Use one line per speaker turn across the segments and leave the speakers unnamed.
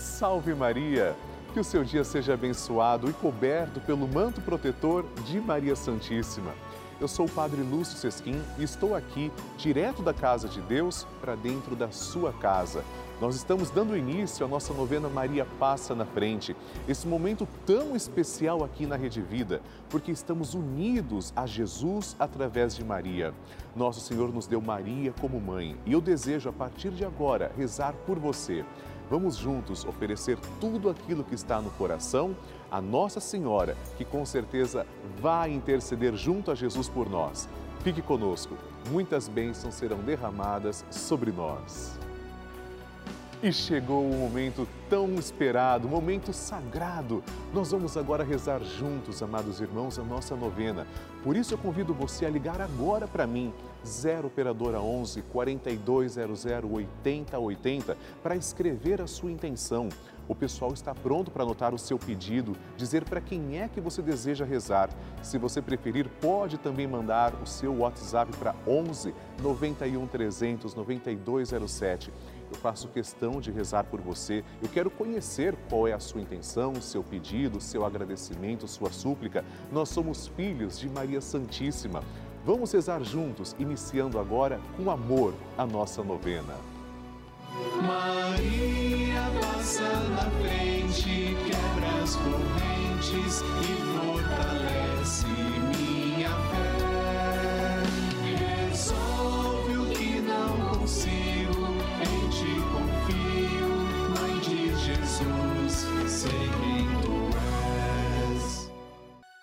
Salve Maria! Que o seu dia seja abençoado e coberto pelo manto protetor de Maria Santíssima. Eu sou o Padre Lúcio Sesquim e estou aqui, direto da casa de Deus, para dentro da sua casa. Nós estamos dando início à nossa novena Maria Passa na Frente. Esse momento tão especial aqui na Rede Vida, porque estamos unidos a Jesus através de Maria. Nosso Senhor nos deu Maria como mãe e eu desejo, a partir de agora, rezar por você. Vamos juntos oferecer tudo aquilo que está no coração a Nossa Senhora, que com certeza vai interceder junto a Jesus por nós. Fique conosco, muitas bênçãos serão derramadas sobre nós. E chegou o momento tão esperado, momento sagrado. Nós vamos agora rezar juntos, amados irmãos, a nossa novena. Por isso eu convido você a ligar agora para mim, 0 operadora 11 4200 8080, para escrever a sua intenção. O pessoal está pronto para anotar o seu pedido, dizer para quem é que você deseja rezar. Se você preferir, pode também mandar o seu WhatsApp para 11 91 300 9207. Eu faço questão de rezar por você. Eu quero conhecer qual é a sua intenção, seu pedido, seu agradecimento, sua súplica. Nós somos filhos de Maria Santíssima. Vamos rezar juntos, iniciando agora com amor a nossa novena.
Maria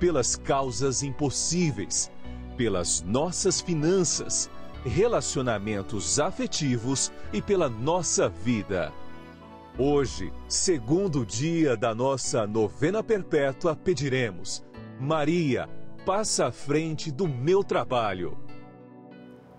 pelas causas impossíveis, pelas nossas finanças, relacionamentos afetivos e pela nossa vida. Hoje, segundo dia da nossa novena perpétua, pediremos: Maria, passa à frente do meu trabalho.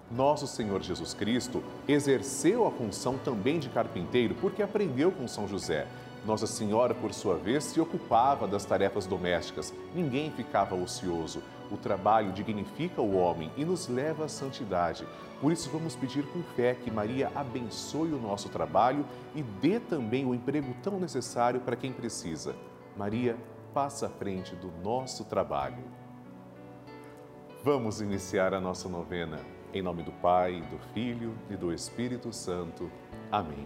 Nosso Senhor Jesus Cristo exerceu a função também de carpinteiro porque aprendeu com São José. Nossa Senhora, por sua vez, se ocupava das tarefas domésticas. Ninguém ficava ocioso. O trabalho dignifica o homem e nos leva à santidade. Por isso, vamos pedir com fé que Maria abençoe o nosso trabalho e dê também o emprego tão necessário para quem precisa. Maria, passa à frente do nosso trabalho. Vamos iniciar a nossa novena. Em nome do Pai, do Filho e do Espírito Santo. Amém.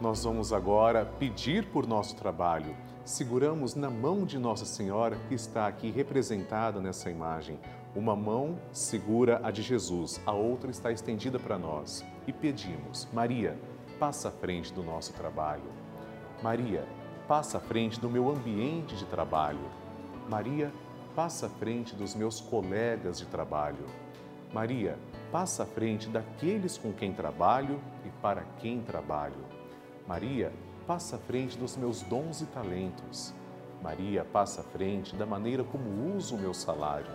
Nós vamos agora pedir por nosso trabalho. Seguramos na mão de Nossa Senhora, que está aqui representada nessa imagem. Uma mão segura a de Jesus, a outra está estendida para nós. E pedimos: Maria, passa à frente do nosso trabalho. Maria, passa à frente do meu ambiente de trabalho. Maria, passa à frente dos meus colegas de trabalho. Maria, passa à frente daqueles com quem trabalho e para quem trabalho. Maria, passa à frente dos meus dons e talentos. Maria, passa à frente da maneira como uso o meu salário.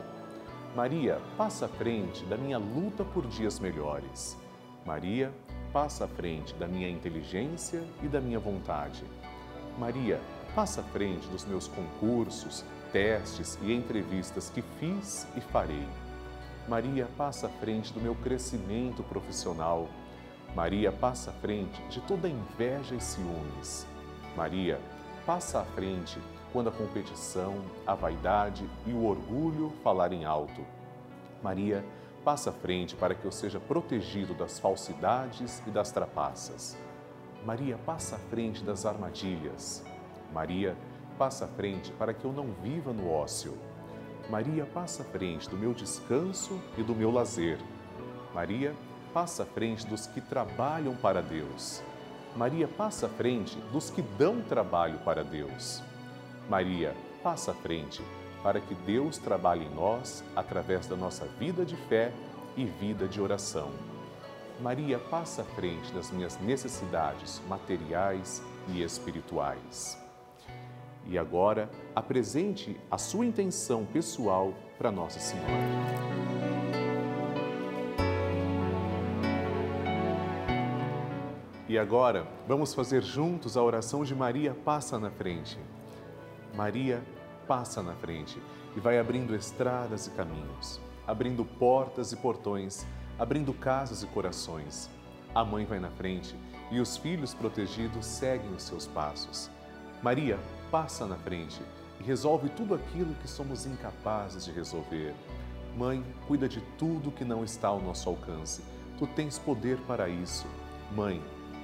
Maria, passa à frente da minha luta por dias melhores. Maria, passa à frente da minha inteligência e da minha vontade. Maria, passa à frente dos meus concursos, testes e entrevistas que fiz e farei. Maria passa à frente do meu crescimento profissional. Maria passa à frente de toda inveja e ciúmes. Maria passa à frente quando a competição, a vaidade e o orgulho falarem alto. Maria passa à frente para que eu seja protegido das falsidades e das trapaças. Maria passa à frente das armadilhas. Maria passa à frente para que eu não viva no ócio. Maria passa à frente do meu descanso e do meu lazer. Maria passa à frente dos que trabalham para Deus. Maria passa à frente dos que dão trabalho para Deus. Maria passa à frente para que Deus trabalhe em nós através da nossa vida de fé e vida de oração. Maria passa à frente das minhas necessidades materiais e espirituais. E agora, apresente a sua intenção pessoal para Nossa Senhora. E agora, vamos fazer juntos a oração de Maria Passa na Frente. Maria passa na frente e vai abrindo estradas e caminhos, abrindo portas e portões, abrindo casas e corações. A mãe vai na frente e os filhos protegidos seguem os seus passos. Maria passa na frente e resolve tudo aquilo que somos incapazes de resolver. Mãe, cuida de tudo que não está ao nosso alcance. Tu tens poder para isso. Mãe,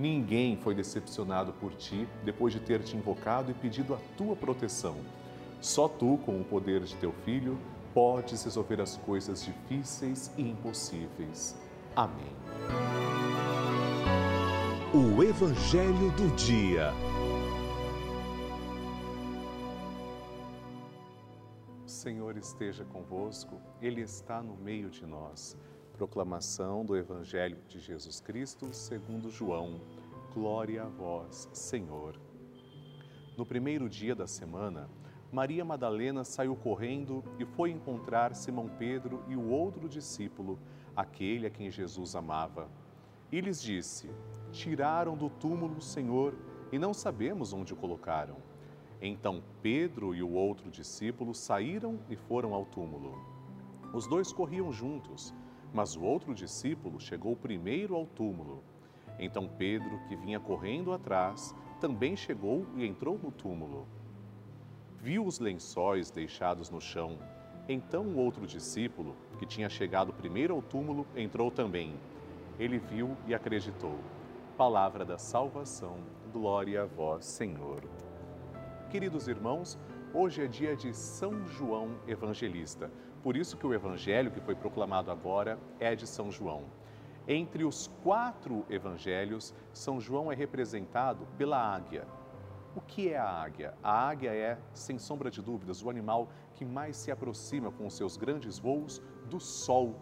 Ninguém foi decepcionado por ti depois de ter te invocado e pedido a tua proteção. Só tu, com o poder de teu filho, podes resolver as coisas difíceis e impossíveis. Amém.
O Evangelho do Dia.
O Senhor esteja convosco, Ele está no meio de nós. Proclamação do Evangelho de Jesus Cristo segundo João. Glória a vós, Senhor. No primeiro dia da semana, Maria Madalena saiu correndo e foi encontrar Simão Pedro e o outro discípulo, aquele a quem Jesus amava. E lhes disse: Tiraram do túmulo o Senhor e não sabemos onde o colocaram. Então Pedro e o outro discípulo saíram e foram ao túmulo. Os dois corriam juntos, mas o outro discípulo chegou primeiro ao túmulo. Então Pedro, que vinha correndo atrás, também chegou e entrou no túmulo viu os lençóis deixados no chão. Então o outro discípulo, que tinha chegado primeiro ao túmulo, entrou também. Ele viu e acreditou. Palavra da salvação, glória a vós, Senhor. Queridos irmãos, hoje é dia de São João Evangelista. Por isso que o evangelho que foi proclamado agora é de São João. Entre os quatro evangelhos, São João é representado pela águia, o que é a águia? A águia é, sem sombra de dúvidas, o animal que mais se aproxima com os seus grandes voos do sol.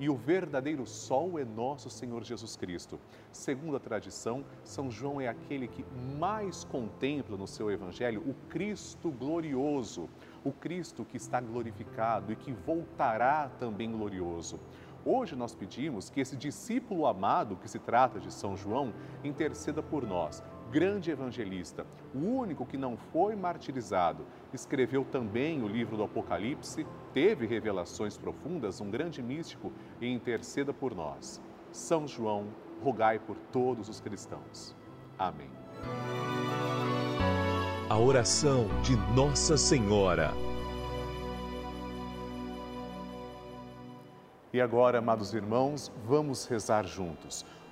E o verdadeiro sol é nosso Senhor Jesus Cristo. Segundo a tradição, São João é aquele que mais contempla no seu evangelho o Cristo glorioso, o Cristo que está glorificado e que voltará também glorioso. Hoje nós pedimos que esse discípulo amado que se trata de São João interceda por nós grande evangelista, o único que não foi martirizado, escreveu também o livro do Apocalipse, teve revelações profundas, um grande místico e interceda por nós. São João, rogai por todos os cristãos. Amém.
A oração de Nossa Senhora.
E agora, amados irmãos, vamos rezar juntos.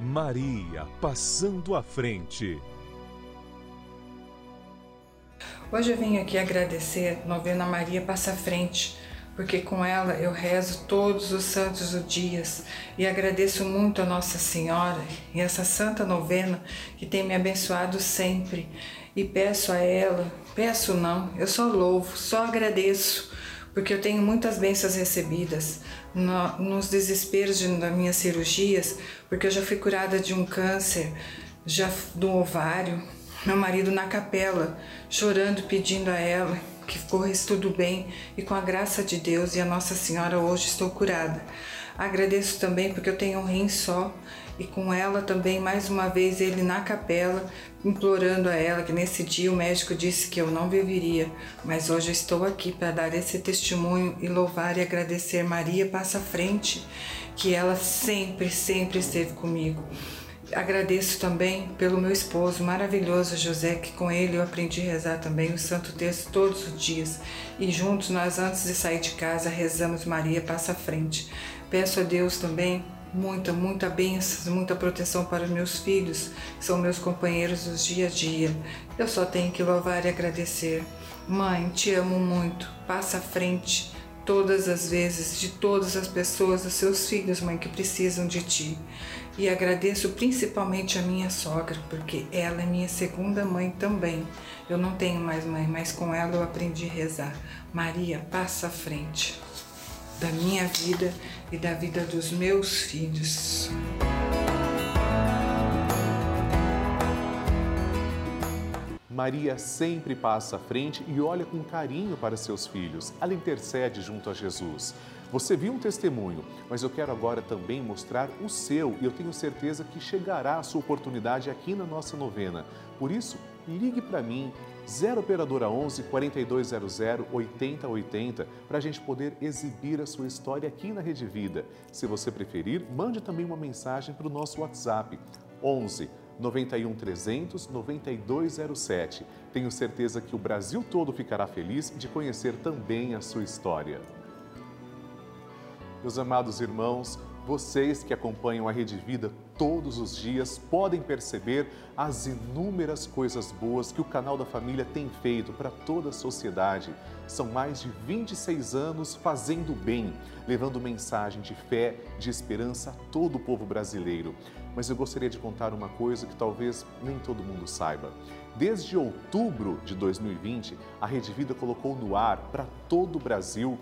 Maria passando à frente.
Hoje eu vim aqui agradecer a Novena Maria Passa Frente, porque com ela eu rezo todos os santos os dias e agradeço muito a Nossa Senhora e essa santa novena que tem me abençoado sempre. E peço a ela, peço não, eu só louvo, só agradeço, porque eu tenho muitas bênçãos recebidas no, nos desesperos de, das minhas cirurgias, porque eu já fui curada de um câncer, já do ovário, meu marido na capela, chorando, pedindo a ela que corresse tudo bem e com a graça de Deus e a Nossa Senhora hoje estou curada. Agradeço também porque eu tenho um rim só e com ela também mais uma vez ele na capela implorando a ela que nesse dia o médico disse que eu não viveria, mas hoje eu estou aqui para dar esse testemunho e louvar e agradecer Maria passa à frente que ela sempre sempre esteve comigo. Agradeço também pelo meu esposo maravilhoso José, que com ele eu aprendi a rezar também o Santo Texto todos os dias. E juntos nós, antes de sair de casa, rezamos Maria Passa à Frente. Peço a Deus também muita, muita bênção, muita proteção para os meus filhos, que são meus companheiros dos dia a dia. Eu só tenho que louvar e agradecer. Mãe, te amo muito. Passa à frente todas as vezes, de todas as pessoas, dos seus filhos, mãe, que precisam de ti. E agradeço principalmente a minha sogra, porque ela é minha segunda mãe também. Eu não tenho mais mãe, mas com ela eu aprendi a rezar. Maria, passa à frente da minha vida e da vida dos meus filhos.
Maria sempre passa à frente e olha com carinho para seus filhos. Ela intercede junto a Jesus. Você viu um testemunho, mas eu quero agora também mostrar o seu e eu tenho certeza que chegará a sua oportunidade aqui na nossa novena. Por isso, ligue para mim, 0 Operadora 11 4200 8080, para a gente poder exibir a sua história aqui na Rede Vida. Se você preferir, mande também uma mensagem para o nosso WhatsApp, 11 91 300 9207. Tenho certeza que o Brasil todo ficará feliz de conhecer também a sua história. Meus amados irmãos, vocês que acompanham a Rede Vida todos os dias podem perceber as inúmeras coisas boas que o canal da família tem feito para toda a sociedade. São mais de 26 anos fazendo bem, levando mensagem de fé, de esperança a todo o povo brasileiro. Mas eu gostaria de contar uma coisa que talvez nem todo mundo saiba. Desde outubro de 2020, a Rede Vida colocou no ar para todo o Brasil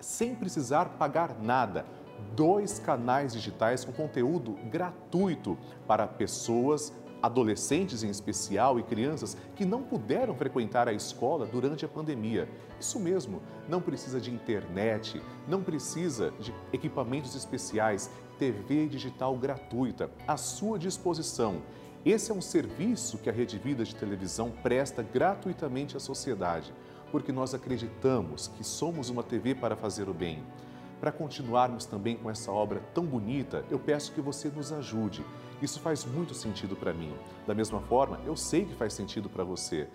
sem precisar pagar nada. Dois canais digitais com conteúdo gratuito para pessoas adolescentes em especial e crianças que não puderam frequentar a escola durante a pandemia. Isso mesmo, não precisa de internet, não precisa de equipamentos especiais, TV digital gratuita à sua disposição. Esse é um serviço que a Rede Vida de Televisão presta gratuitamente à sociedade, porque nós acreditamos que somos uma TV para fazer o bem. Para continuarmos também com essa obra tão bonita, eu peço que você nos ajude. Isso faz muito sentido para mim. Da mesma forma, eu sei que faz sentido para você.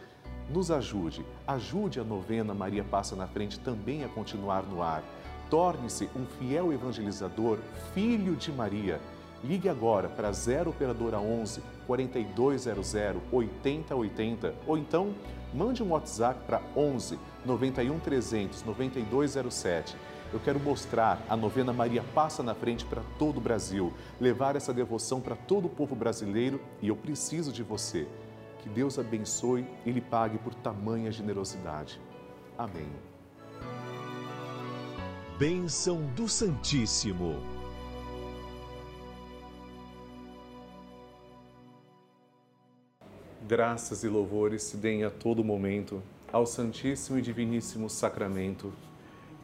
Nos ajude, ajude a novena Maria Passa na Frente também a continuar no ar. Torne-se um fiel evangelizador, filho de Maria. Ligue agora para 0 Operadora 11 4200 8080 ou então mande um WhatsApp para 11 91 300 9207 eu quero mostrar a novena Maria Passa na Frente para todo o Brasil, levar essa devoção para todo o povo brasileiro e eu preciso de você. Que Deus abençoe e lhe pague por tamanha generosidade. Amém.
Bênção do Santíssimo.
Graças e louvores se deem a todo momento ao Santíssimo e Diviníssimo Sacramento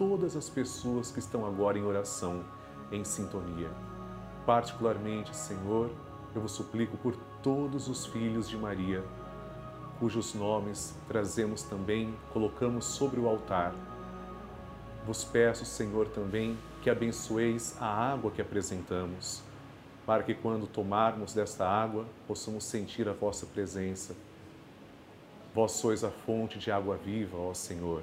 todas as pessoas que estão agora em oração, em sintonia. Particularmente, Senhor, eu vos suplico por todos os filhos de Maria, cujos nomes trazemos também, colocamos sobre o altar. Vos peço, Senhor, também que abençoeis a água que apresentamos, para que quando tomarmos desta água possamos sentir a vossa presença. Vós sois a fonte de água viva, ó Senhor.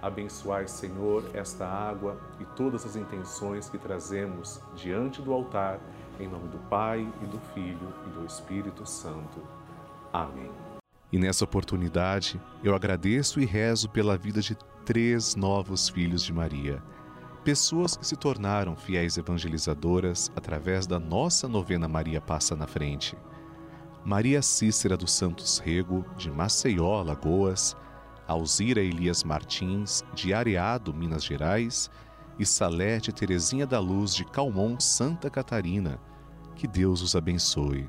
Abençoai, Senhor, esta água e todas as intenções que trazemos diante do altar, em nome do Pai e do Filho e do Espírito Santo. Amém. E nessa oportunidade, eu agradeço e rezo pela vida de três novos filhos de Maria. Pessoas que se tornaram fiéis evangelizadoras através da nossa novena Maria Passa na Frente. Maria Cícera dos Santos Rego, de Maceió, Lagoas, Alzira Elias Martins, de Areado, Minas Gerais, e Salete Terezinha da Luz, de Calmon, Santa Catarina. Que Deus os abençoe.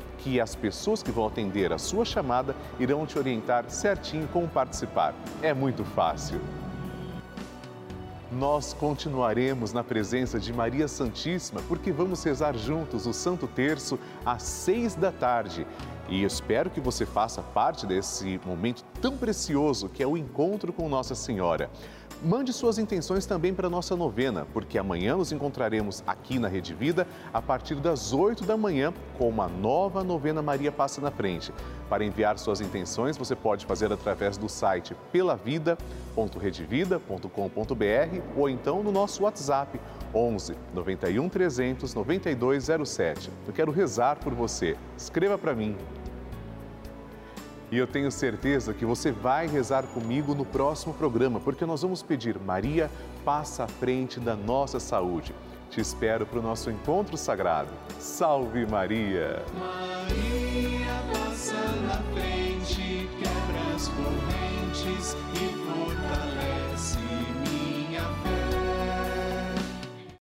que as pessoas que vão atender a sua chamada irão te orientar certinho como participar. É muito fácil. Nós continuaremos na presença de Maria Santíssima porque vamos rezar juntos o Santo Terço às seis da tarde. E espero que você faça parte desse momento tão precioso que é o encontro com Nossa Senhora. Mande suas intenções também para a nossa novena, porque amanhã nos encontraremos aqui na Rede Vida a partir das 8 da manhã com uma nova novena Maria Passa na Frente. Para enviar suas intenções, você pode fazer através do site pelavida.redevida.com.br ou então no nosso WhatsApp 11 91 300 9207. Eu quero rezar por você. Escreva para mim. E eu tenho certeza que você vai rezar comigo no próximo programa, porque nós vamos pedir Maria, passa à frente da nossa saúde. Te espero para o nosso encontro sagrado. Salve Maria! Maria passa na frente, quebra as correntes.